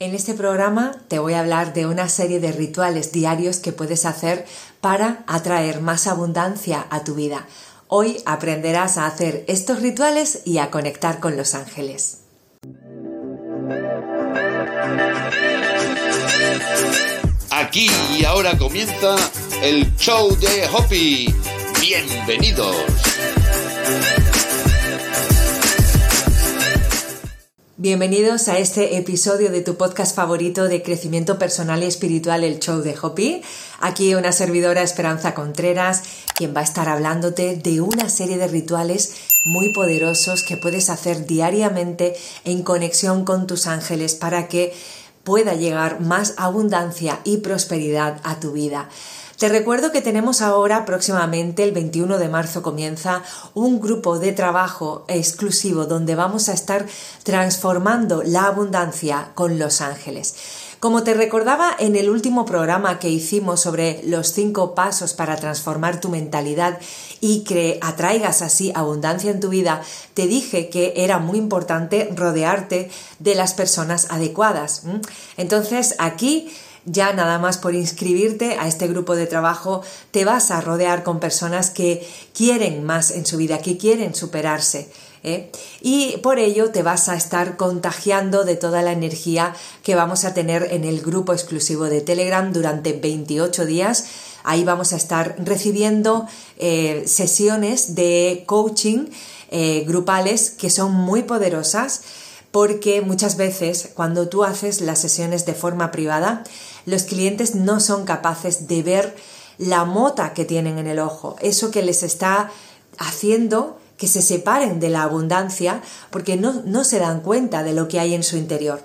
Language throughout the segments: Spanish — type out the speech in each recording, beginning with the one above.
En este programa te voy a hablar de una serie de rituales diarios que puedes hacer para atraer más abundancia a tu vida. Hoy aprenderás a hacer estos rituales y a conectar con los ángeles. Aquí y ahora comienza el show de Hopi. Bienvenidos. Bienvenidos a este episodio de tu podcast favorito de crecimiento personal y espiritual, el show de Hopi. Aquí una servidora Esperanza Contreras, quien va a estar hablándote de una serie de rituales muy poderosos que puedes hacer diariamente en conexión con tus ángeles para que pueda llegar más abundancia y prosperidad a tu vida. Te recuerdo que tenemos ahora próximamente, el 21 de marzo comienza, un grupo de trabajo exclusivo donde vamos a estar transformando la abundancia con los ángeles. Como te recordaba en el último programa que hicimos sobre los cinco pasos para transformar tu mentalidad y que atraigas así abundancia en tu vida, te dije que era muy importante rodearte de las personas adecuadas. Entonces aquí ya nada más por inscribirte a este grupo de trabajo te vas a rodear con personas que quieren más en su vida, que quieren superarse. ¿eh? Y por ello te vas a estar contagiando de toda la energía que vamos a tener en el grupo exclusivo de Telegram durante 28 días. Ahí vamos a estar recibiendo eh, sesiones de coaching eh, grupales que son muy poderosas porque muchas veces cuando tú haces las sesiones de forma privada, los clientes no son capaces de ver la mota que tienen en el ojo, eso que les está haciendo que se separen de la abundancia porque no, no, se dan cuenta de lo que hay en su interior.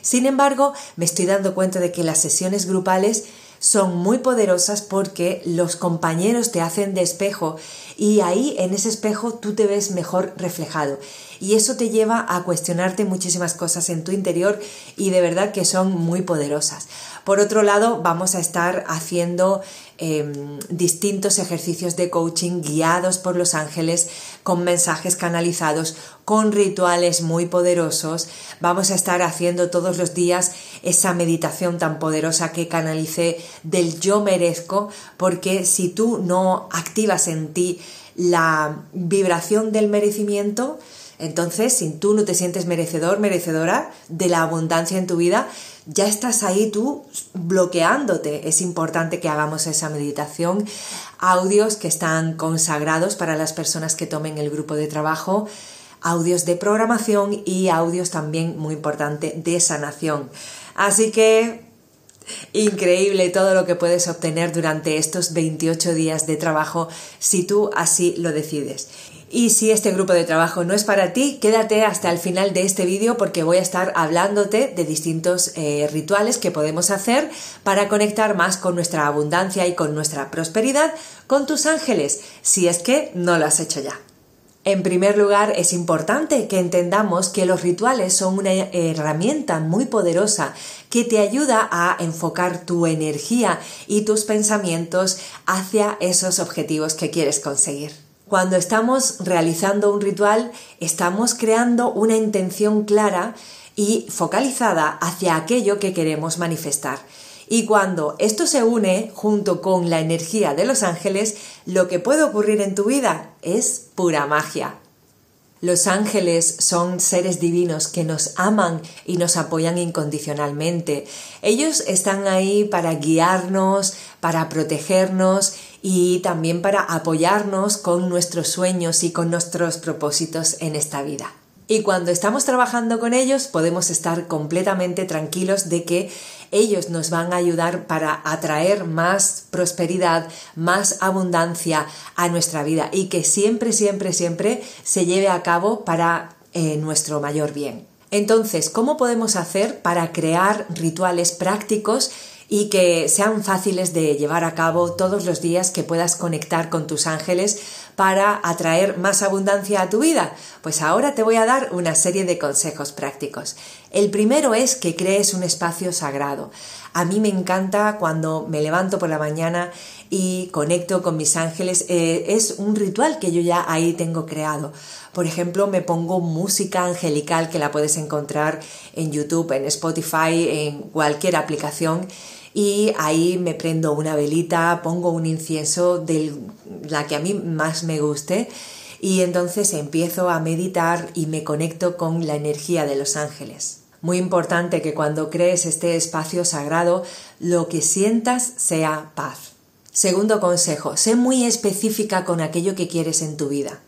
Sin embargo, me estoy dando cuenta de que las sesiones grupales son muy poderosas porque los compañeros te hacen de espejo y ahí en ese espejo tú te ves mejor reflejado. Y eso te lleva a cuestionarte muchísimas cosas en tu interior y de verdad que son muy poderosas. Por otro lado, vamos a estar haciendo em, distintos ejercicios de coaching guiados por los ángeles, con mensajes canalizados, con rituales muy poderosos. Vamos a estar haciendo todos los días esa meditación tan poderosa que canalicé del yo merezco, porque si tú no activas en ti la vibración del merecimiento, entonces, si tú no te sientes merecedor, merecedora de la abundancia en tu vida, ya estás ahí tú bloqueándote. Es importante que hagamos esa meditación. Audios que están consagrados para las personas que tomen el grupo de trabajo, audios de programación y audios también muy importante de sanación. Así que increíble todo lo que puedes obtener durante estos 28 días de trabajo si tú así lo decides. Y si este grupo de trabajo no es para ti, quédate hasta el final de este vídeo porque voy a estar hablándote de distintos eh, rituales que podemos hacer para conectar más con nuestra abundancia y con nuestra prosperidad con tus ángeles, si es que no lo has hecho ya. En primer lugar, es importante que entendamos que los rituales son una herramienta muy poderosa que te ayuda a enfocar tu energía y tus pensamientos hacia esos objetivos que quieres conseguir. Cuando estamos realizando un ritual, estamos creando una intención clara y focalizada hacia aquello que queremos manifestar. Y cuando esto se une junto con la energía de los ángeles, lo que puede ocurrir en tu vida es pura magia. Los ángeles son seres divinos que nos aman y nos apoyan incondicionalmente. Ellos están ahí para guiarnos, para protegernos y también para apoyarnos con nuestros sueños y con nuestros propósitos en esta vida. Y cuando estamos trabajando con ellos podemos estar completamente tranquilos de que ellos nos van a ayudar para atraer más prosperidad, más abundancia a nuestra vida y que siempre, siempre, siempre se lleve a cabo para eh, nuestro mayor bien. Entonces, ¿cómo podemos hacer para crear rituales prácticos y que sean fáciles de llevar a cabo todos los días que puedas conectar con tus ángeles para atraer más abundancia a tu vida? Pues ahora te voy a dar una serie de consejos prácticos. El primero es que crees un espacio sagrado. A mí me encanta cuando me levanto por la mañana y conecto con mis ángeles. Eh, es un ritual que yo ya ahí tengo creado. Por ejemplo, me pongo música angelical que la puedes encontrar en YouTube, en Spotify, en cualquier aplicación. Y ahí me prendo una velita, pongo un incienso de la que a mí más me guste y entonces empiezo a meditar y me conecto con la energía de los ángeles. Muy importante que cuando crees este espacio sagrado, lo que sientas sea paz. Segundo consejo, sé muy específica con aquello que quieres en tu vida,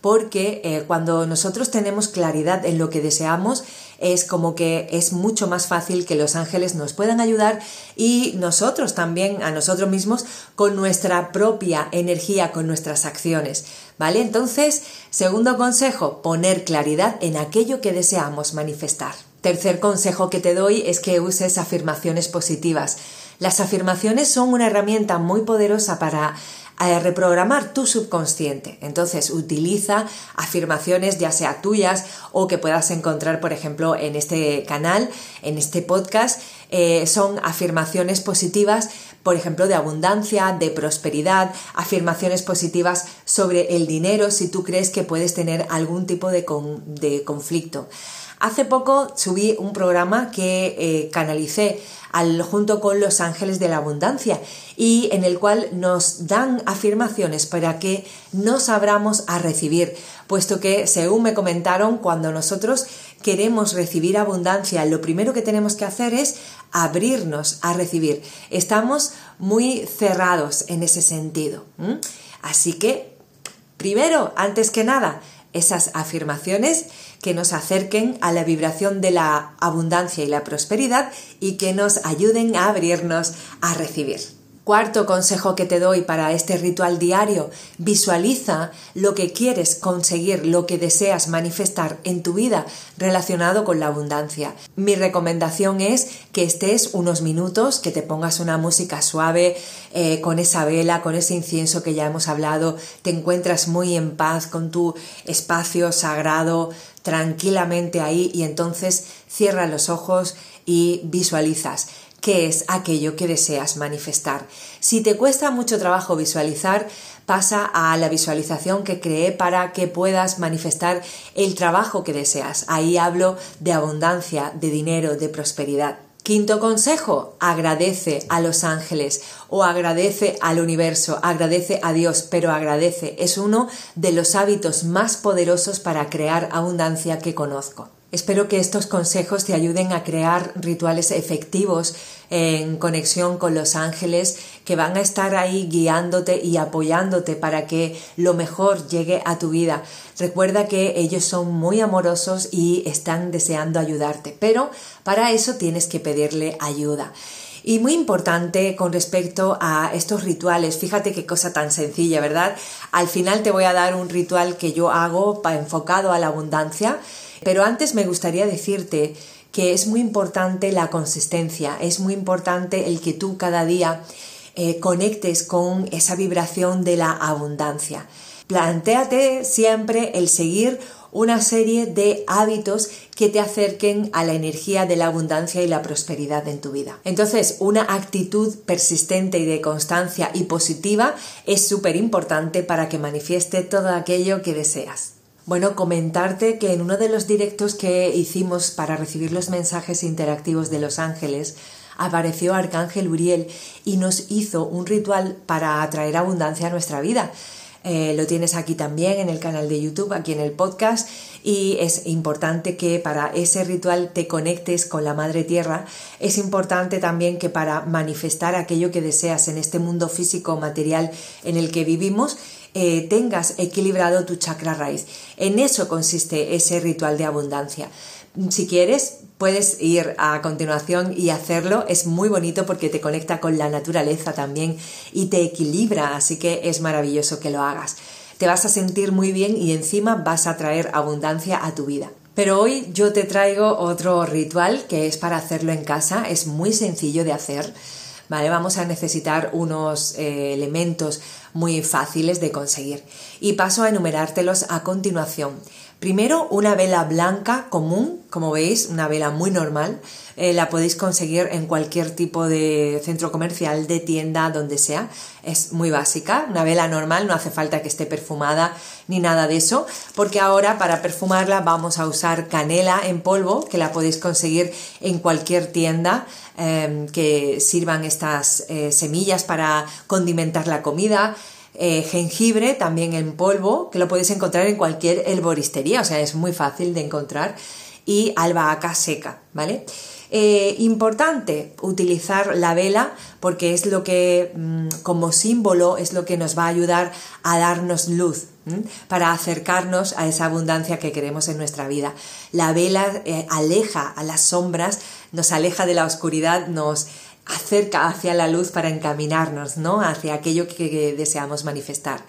porque eh, cuando nosotros tenemos claridad en lo que deseamos, es como que es mucho más fácil que los ángeles nos puedan ayudar y nosotros también a nosotros mismos con nuestra propia energía, con nuestras acciones. ¿Vale? Entonces, segundo consejo, poner claridad en aquello que deseamos manifestar. Tercer consejo que te doy es que uses afirmaciones positivas. Las afirmaciones son una herramienta muy poderosa para eh, reprogramar tu subconsciente. Entonces, utiliza afirmaciones ya sea tuyas o que puedas encontrar, por ejemplo, en este canal, en este podcast. Eh, son afirmaciones positivas, por ejemplo, de abundancia, de prosperidad, afirmaciones positivas sobre el dinero si tú crees que puedes tener algún tipo de, de conflicto. Hace poco subí un programa que eh, canalicé al, junto con los ángeles de la abundancia y en el cual nos dan afirmaciones para que nos abramos a recibir, puesto que según me comentaron, cuando nosotros queremos recibir abundancia, lo primero que tenemos que hacer es abrirnos a recibir. Estamos muy cerrados en ese sentido. Así que, primero, antes que nada, esas afirmaciones que nos acerquen a la vibración de la abundancia y la prosperidad y que nos ayuden a abrirnos a recibir. Cuarto consejo que te doy para este ritual diario, visualiza lo que quieres conseguir, lo que deseas manifestar en tu vida relacionado con la abundancia. Mi recomendación es que estés unos minutos, que te pongas una música suave, eh, con esa vela, con ese incienso que ya hemos hablado, te encuentras muy en paz con tu espacio sagrado, tranquilamente ahí y entonces cierra los ojos y visualizas qué es aquello que deseas manifestar. Si te cuesta mucho trabajo visualizar, pasa a la visualización que creé para que puedas manifestar el trabajo que deseas. Ahí hablo de abundancia, de dinero, de prosperidad. Quinto consejo, agradece a los ángeles o agradece al universo, agradece a Dios, pero agradece. Es uno de los hábitos más poderosos para crear abundancia que conozco. Espero que estos consejos te ayuden a crear rituales efectivos en conexión con los ángeles que van a estar ahí guiándote y apoyándote para que lo mejor llegue a tu vida. Recuerda que ellos son muy amorosos y están deseando ayudarte, pero para eso tienes que pedirle ayuda. Y muy importante con respecto a estos rituales, fíjate qué cosa tan sencilla, ¿verdad? Al final te voy a dar un ritual que yo hago enfocado a la abundancia, pero antes me gustaría decirte que es muy importante la consistencia, es muy importante el que tú cada día eh, conectes con esa vibración de la abundancia. Plantéate siempre el seguir una serie de hábitos que te acerquen a la energía de la abundancia y la prosperidad en tu vida. Entonces, una actitud persistente y de constancia y positiva es súper importante para que manifieste todo aquello que deseas. Bueno, comentarte que en uno de los directos que hicimos para recibir los mensajes interactivos de los ángeles, apareció Arcángel Uriel y nos hizo un ritual para atraer abundancia a nuestra vida. Eh, lo tienes aquí también en el canal de YouTube, aquí en el podcast, y es importante que para ese ritual te conectes con la Madre Tierra. Es importante también que para manifestar aquello que deseas en este mundo físico material en el que vivimos, eh, tengas equilibrado tu chakra raíz. En eso consiste ese ritual de abundancia. Si quieres, puedes ir a continuación y hacerlo. Es muy bonito porque te conecta con la naturaleza también y te equilibra, así que es maravilloso que lo hagas. Te vas a sentir muy bien y encima vas a traer abundancia a tu vida. Pero hoy yo te traigo otro ritual que es para hacerlo en casa, es muy sencillo de hacer ¿vale? Vamos a necesitar unos eh, elementos muy fáciles de conseguir. Y paso a enumerártelos a continuación. Primero, una vela blanca común, como veis, una vela muy normal. Eh, la podéis conseguir en cualquier tipo de centro comercial, de tienda, donde sea. Es muy básica, una vela normal, no hace falta que esté perfumada ni nada de eso, porque ahora para perfumarla vamos a usar canela en polvo, que la podéis conseguir en cualquier tienda em, que sirvan estas eh, semillas para condimentar la comida. Eh, jengibre también en polvo, que lo podéis encontrar en cualquier herboristería, o sea, es muy fácil de encontrar, y albahaca seca, ¿vale? Eh, importante utilizar la vela porque es lo que mm, como símbolo es lo que nos va a ayudar a darnos luz para acercarnos a esa abundancia que queremos en nuestra vida. La vela eh, aleja a las sombras, nos aleja de la oscuridad, nos acerca hacia la luz para encaminarnos, ¿no? Hacia aquello que, deseamos manifestar.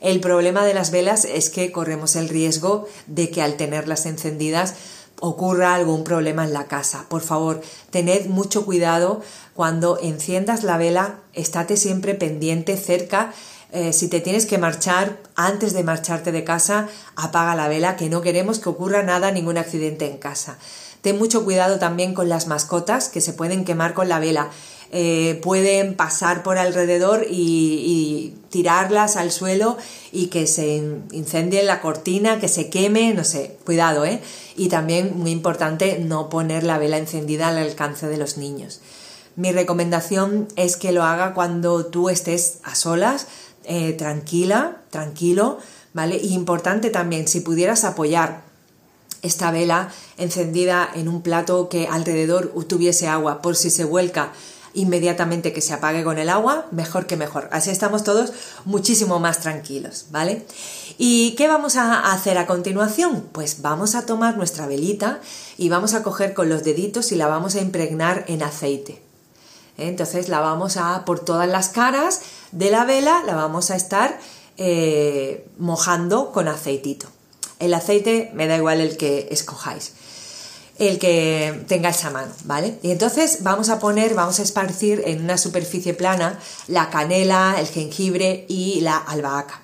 El problema de las velas es que corremos el riesgo de que al tenerlas encendidas ocurra algún problema en la casa. Por favor, tened mucho cuidado cuando enciendas la vela, estate siempre pendiente cerca. Eh, si te tienes que marchar, antes de marcharte de casa, apaga la vela, que no queremos que ocurra nada, ningún accidente en casa. Ten mucho cuidado también con las mascotas que se pueden quemar con la vela. Eh, pueden pasar por alrededor y, tirarlas al suelo y que se incendie la cortina, que se queme, no sé, cuidado, ¿eh? Y también, muy importante, no poner la vela encendida al alcance de los niños. Mi recomendación es que lo haga cuando tú estés a solas, eh, tranquila, tranquilo, ¿vale? Y importante también, si pudieras apoyar esta vela encendida en un plato que alrededor tuviese agua por si se vuelca inmediatamente que se apague con el agua, mejor que mejor. Así estamos todos muchísimo más tranquilos, ¿vale? ¿Y qué vamos a hacer a continuación? Pues vamos a tomar nuestra velita y vamos a coger con los deditos y la vamos a impregnar en aceite. ¿Eh? Entonces la vamos a, por todas las caras de la vela, la vamos a estar eh, mojando con aceitito. El aceite me da igual el que escojáis, el que tengáis a mano, ¿vale? Y entonces vamos a poner, vamos a esparcir en una superficie plana la canela, el jengibre y la albahaca.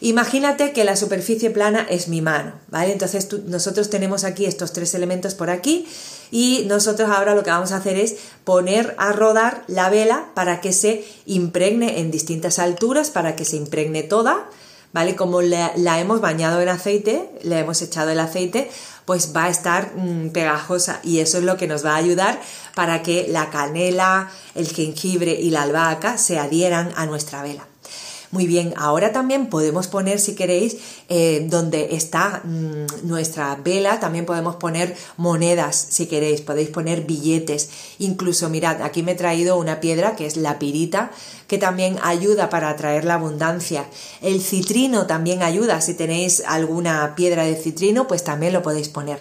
Imagínate que la superficie plana es mi mano, ¿vale? Entonces nosotros tenemos aquí estos tres elementos por aquí y nosotros ahora lo que vamos a hacer es poner a rodar la vela para que se impregne en distintas alturas, para que se impregne toda, ¿vale? Como la, hemos bañado en aceite, le hemos echado el aceite, pues va a estar mm, pegajosa y eso es lo que nos va a ayudar para que la canela, el jengibre y la albahaca se adhieran a nuestra vela. Muy bien, ahora también podemos poner, si queréis, eh, donde está mm, nuestra vela, también podemos poner monedas, si queréis, podéis poner billetes. Incluso, mirad, aquí me he traído una piedra que es la pirita, que también ayuda para atraer la abundancia. El citrino también ayuda, si tenéis alguna piedra de citrino, pues también lo podéis poner.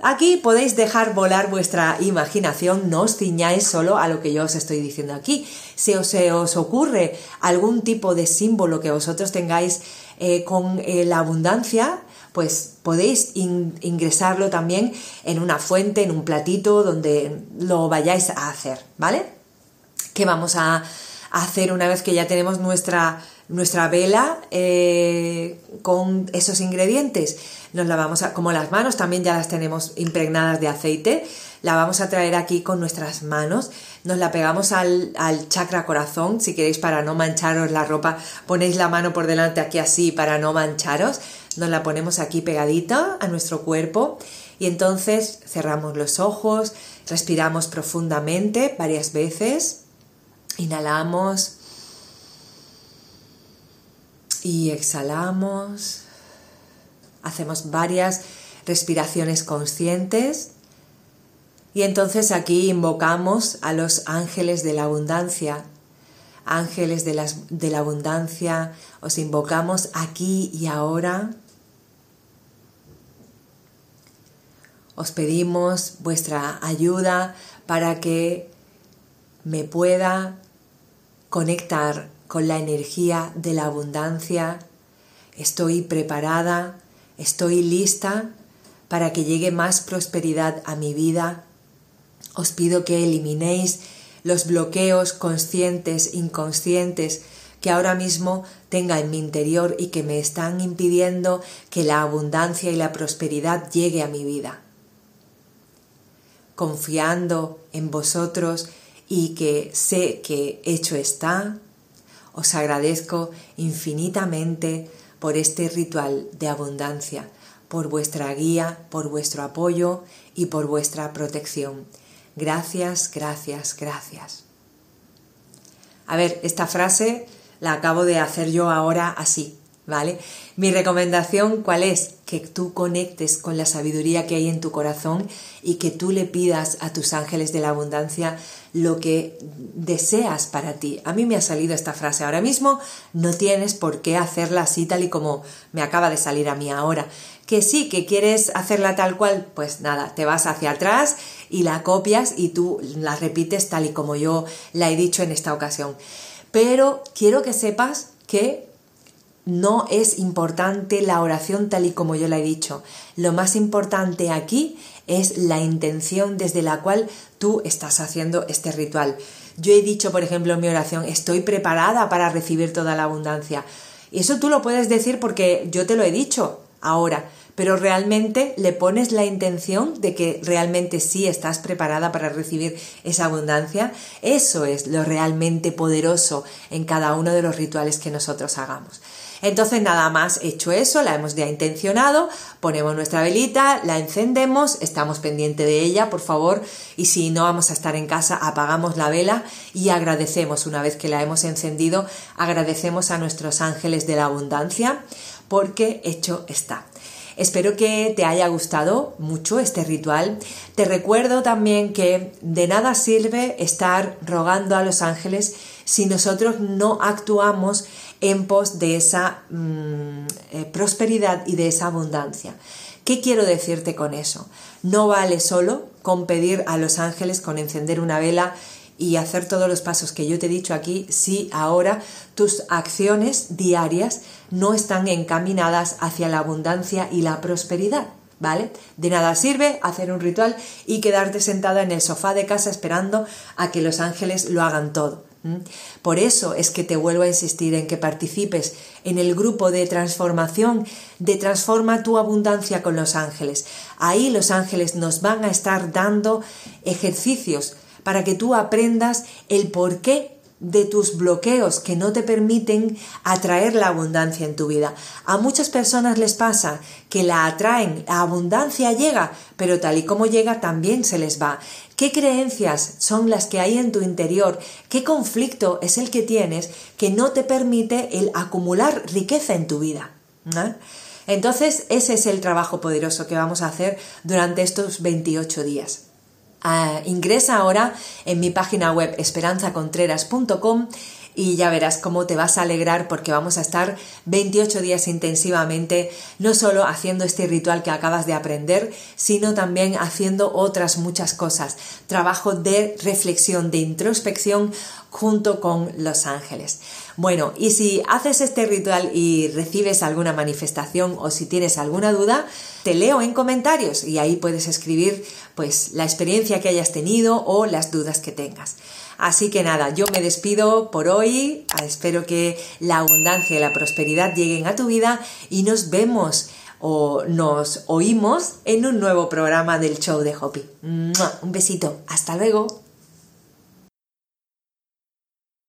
Aquí podéis dejar volar vuestra imaginación, no os ciñáis solo a lo que yo os estoy diciendo aquí. Si os, se os ocurre algún tipo de símbolo que vosotros tengáis eh, con eh, la abundancia, pues podéis ingresarlo también en una fuente, en un platito, donde lo vayáis a hacer, ¿vale? ¿Qué vamos a hacer una vez que ya tenemos nuestra, nuestra vela eh, con esos ingredientes? nos la vamos a, como las manos también ya las tenemos impregnadas de aceite, la vamos a traer aquí con nuestras manos, nos la pegamos al, al chakra corazón, si queréis para no mancharos la ropa, ponéis la mano por delante aquí así para no mancharos, nos la ponemos aquí pegadita a nuestro cuerpo y entonces cerramos los ojos, respiramos profundamente varias veces, inhalamos y exhalamos. Hacemos varias respiraciones conscientes y entonces aquí invocamos a los ángeles de la abundancia. Ángeles de, de la abundancia, os invocamos aquí y ahora. Os pedimos vuestra ayuda para que me pueda conectar con la energía de la abundancia. Estoy preparada Estoy lista para que llegue más prosperidad a mi vida. Os pido que eliminéis los bloqueos conscientes, inconscientes, que ahora mismo tenga en mi interior y que me están impidiendo que la abundancia y la prosperidad llegue a mi vida. Confiando en vosotros y que sé que hecho está, os agradezco infinitamente por este ritual de abundancia, por vuestra guía, por vuestro apoyo y por vuestra protección. Gracias, gracias, gracias. A ver, esta frase la acabo de hacer yo ahora así, ¿vale? Mi recomendación, ¿cuál es? Que tú conectes con la sabiduría que hay en tu corazón y que tú le pidas a tus ángeles de la abundancia lo que deseas para ti. A mí me ha salido esta frase ahora mismo, no tienes por qué hacerla así tal y como me acaba de salir a mí ahora. Que sí, que quieres hacerla tal cual, pues nada, te vas hacia atrás y la copias y tú la repites tal y como yo la he dicho en esta ocasión. Pero quiero que sepas que no es importante la oración tal y como yo la he dicho. Lo más importante aquí es la intención desde la cual tú estás haciendo este ritual. Yo he dicho, por ejemplo, en mi oración, estoy preparada para recibir toda la abundancia. Y eso tú lo puedes decir porque yo te lo he dicho ahora, pero realmente le pones la intención de que realmente sí estás preparada para recibir esa abundancia. Eso es lo realmente poderoso en cada uno de los rituales que nosotros hagamos. Entonces nada más hecho eso, la hemos ya intencionado, ponemos nuestra velita, la encendemos, estamos pendientes de ella, por favor, y si no vamos a estar en casa, apagamos la vela y agradecemos, una vez que la hemos encendido, agradecemos a nuestros ángeles de la abundancia porque hecho está. Espero que te haya gustado mucho este ritual. Te recuerdo también que de nada sirve estar rogando a los ángeles si nosotros no actuamos en pos de esa mm, eh, prosperidad y de esa abundancia. ¿Qué quiero decirte con eso? No vale solo con pedir a los ángeles, con encender una vela y hacer todos los pasos que yo te he dicho aquí si ahora tus acciones diarias no están encaminadas hacia la abundancia y la prosperidad. ¿Vale? De nada sirve hacer un ritual y quedarte sentada en el sofá de casa esperando a que los ángeles lo hagan todo. Por eso es que te vuelvo a insistir en que participes en el grupo de transformación de Transforma tu abundancia con los ángeles. Ahí los ángeles nos van a estar dando ejercicios para que tú aprendas el porqué de tus bloqueos que no te permiten atraer la abundancia en tu vida. A muchas personas les pasa que la atraen, la abundancia llega, pero tal y como llega también se les va. ¿Qué creencias son las que hay en tu interior? ¿Qué conflicto es el que tienes que no te permite el acumular riqueza en tu vida? Entonces, ese es el trabajo poderoso que vamos a hacer durante estos 28 días. Ah, ingresa ahora en mi página web esperanzacontreras.com y ya verás cómo te vas a alegrar porque vamos a estar 28 días intensivamente, no solo haciendo este ritual que acabas de aprender, sino también haciendo otras muchas cosas. Trabajo de reflexión, de introspección junto con los ángeles. Bueno, y si haces este ritual y recibes alguna manifestación o si tienes alguna duda, te leo en comentarios y ahí puedes escribir pues la experiencia que hayas tenido o las dudas que tengas. Así que nada, yo me despido por hoy, espero que la abundancia y la prosperidad lleguen a tu vida y nos vemos o nos oímos en un nuevo programa del show de Hopi. Un besito, hasta luego.